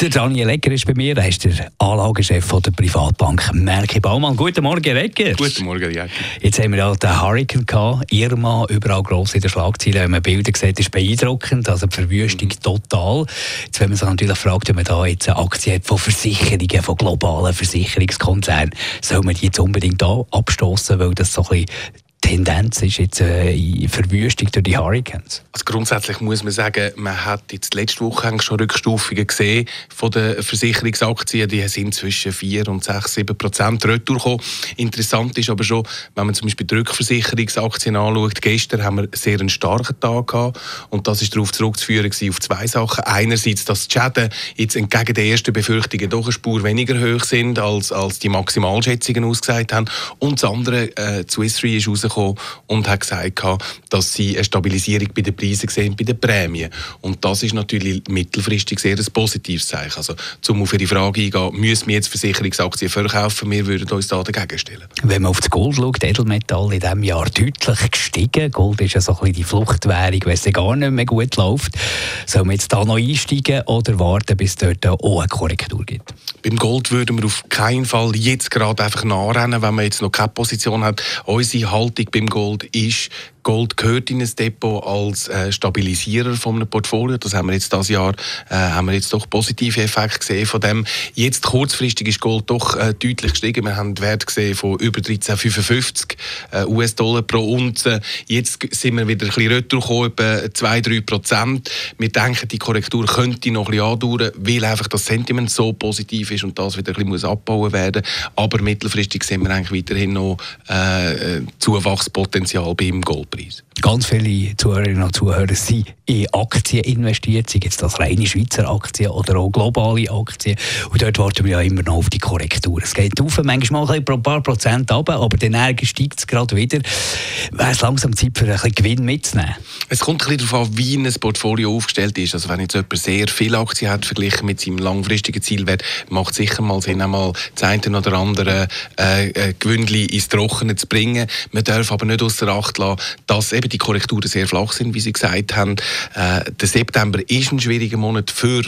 der Daniel Egger ist bei mir, er ist der Anlagechef der Privatbank Merke Baumann. Guten Morgen, Egger. Guten Morgen, Egger. Jetzt haben wir ja den Hurricane gehabt, Irma, überall gross in den Schlagzeilen. Wenn man Bilder sieht, ist beeindruckend, also die Verwüstung mhm. total. Jetzt, wenn man sich natürlich fragt, wenn man da jetzt eine Aktie hat von Versicherungen, von globalen Versicherungskonzernen, soll man die jetzt unbedingt da abstoßen, weil das so ein bisschen Tendenz ist jetzt äh, Verwüstung durch die Hurricanes? Also grundsätzlich muss man sagen, man hat jetzt letzte Woche schon Rückstufungen gesehen von den Versicherungsaktien. Die sind zwischen 4 und 6, 7 Prozent retour Interessant ist aber schon, wenn man zum Beispiel die Rückversicherungsaktien anschaut, gestern haben wir sehr einen starken Tag gehabt und das ist darauf zurückzuführen auf zwei Sachen. Einerseits, dass die Schäden jetzt entgegen der ersten Befürchtungen doch eine Spur weniger hoch sind, als, als die Maximalschätzungen ausgesagt haben und das andere, äh, Swiss Re ist rausgekommen gekommen und hat gesagt, dass sie eine Stabilisierung bei den Preisen sehen, bei den Prämien. Und das ist natürlich mittelfristig sehr ein positives Zeichen. Also, um auf Ihre Frage eingehen, müssen wir jetzt Versicherungsaktien verkaufen? Wir würden uns da dagegen stellen. Wenn man auf das Gold schaut, Edelmetall in diesem Jahr deutlich gestiegen. Gold ist ja so ein bisschen die Fluchtwährung, wenn es gar nicht mehr gut läuft. Sollen wir jetzt da noch einsteigen oder warten, bis es dort auch eine Korrektur gibt? Beim Gold würden wir auf keinen Fall jetzt gerade einfach nachrennen, wenn man jetzt noch keine Position hat. Unsere Haltung beim Gold ist, Gold gehört in ein Depot als äh, Stabilisierer von einem Portfolio. Das haben wir jetzt das Jahr äh, haben wir jetzt doch positive Effekte gesehen von dem. Jetzt kurzfristig ist Gold doch äh, deutlich gestiegen. Wir haben einen Wert gesehen von über 13,55 äh, US-Dollar pro Unze. Jetzt sind wir wieder ein bisschen retour etwa 2-3 Prozent. Wir denken, die Korrektur könnte noch ein bisschen andauern, weil einfach das Sentiment so positiv ist und das wieder ein bisschen muss abbauen werden. Aber mittelfristig sehen wir eigentlich weiterhin noch äh, äh Zuwachspotenzial beim Gold. Preis. Ganz viele Zuhörerinnen und Zuhörer sind in Aktien investiert, sei jetzt das reine Schweizer Aktien oder auch globale Aktien. Und dort warten wir ja immer noch auf die Korrektur. Es geht auf, manchmal ein paar Prozent runter, aber dann steigt es gerade wieder. Wäre es langsam Zeit für ein bisschen Gewinn mitzunehmen? Es kommt ein bisschen darauf an, wie ein Portfolio aufgestellt ist. Also wenn jetzt jemand sehr viele Aktien hat, verglichen mit seinem langfristigen Zielwert, macht es sicher mal Sinn, einmal das eine oder andere äh, äh, Gewündli ins Trockene zu bringen. Man darf aber nicht außer Acht lassen, dass eben die Korrekturen sehr flach sind, wie Sie gesagt haben. Äh, der September ist ein schwieriger Monat für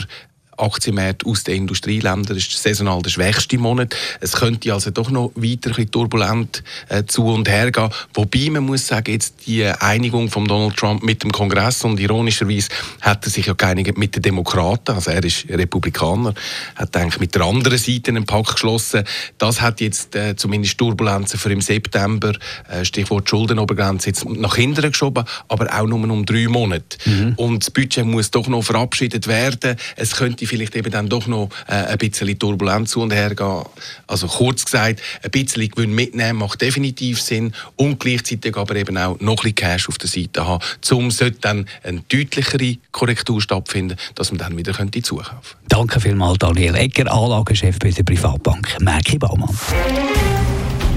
Aktienmärkte aus den Industrieländern. Ist saisonal der schwächste Monat. Es könnte also doch noch weiter ein turbulent äh, zu und her gehen. Wobei man muss sagen, jetzt die Einigung von Donald Trump mit dem Kongress und ironischerweise hat er sich ja geeinigt mit den Demokraten, also er ist Republikaner, hat eigentlich mit der anderen Seite einen Pakt geschlossen. Das hat jetzt äh, zumindest Turbulenzen für im September, äh, Stichwort Schuldenobergrenze, jetzt nach hinten geschoben, aber auch nur um drei Monate. Mhm. Und das Budget muss doch noch verabschiedet werden. Es könnte vielleicht eben dann doch noch äh, ein bisschen turbulent zu und her gehen. Also kurz gesagt, ein bisschen Gewinn mitnehmen macht definitiv Sinn und gleichzeitig aber eben auch noch ein bisschen Cash auf der Seite haben, um sollte dann eine deutlichere Korrektur stattfinden, dass man dann wieder könnte zukaufen. Danke vielmals Daniel Egger, Anlagechef bei der Privatbank Merki Baumann.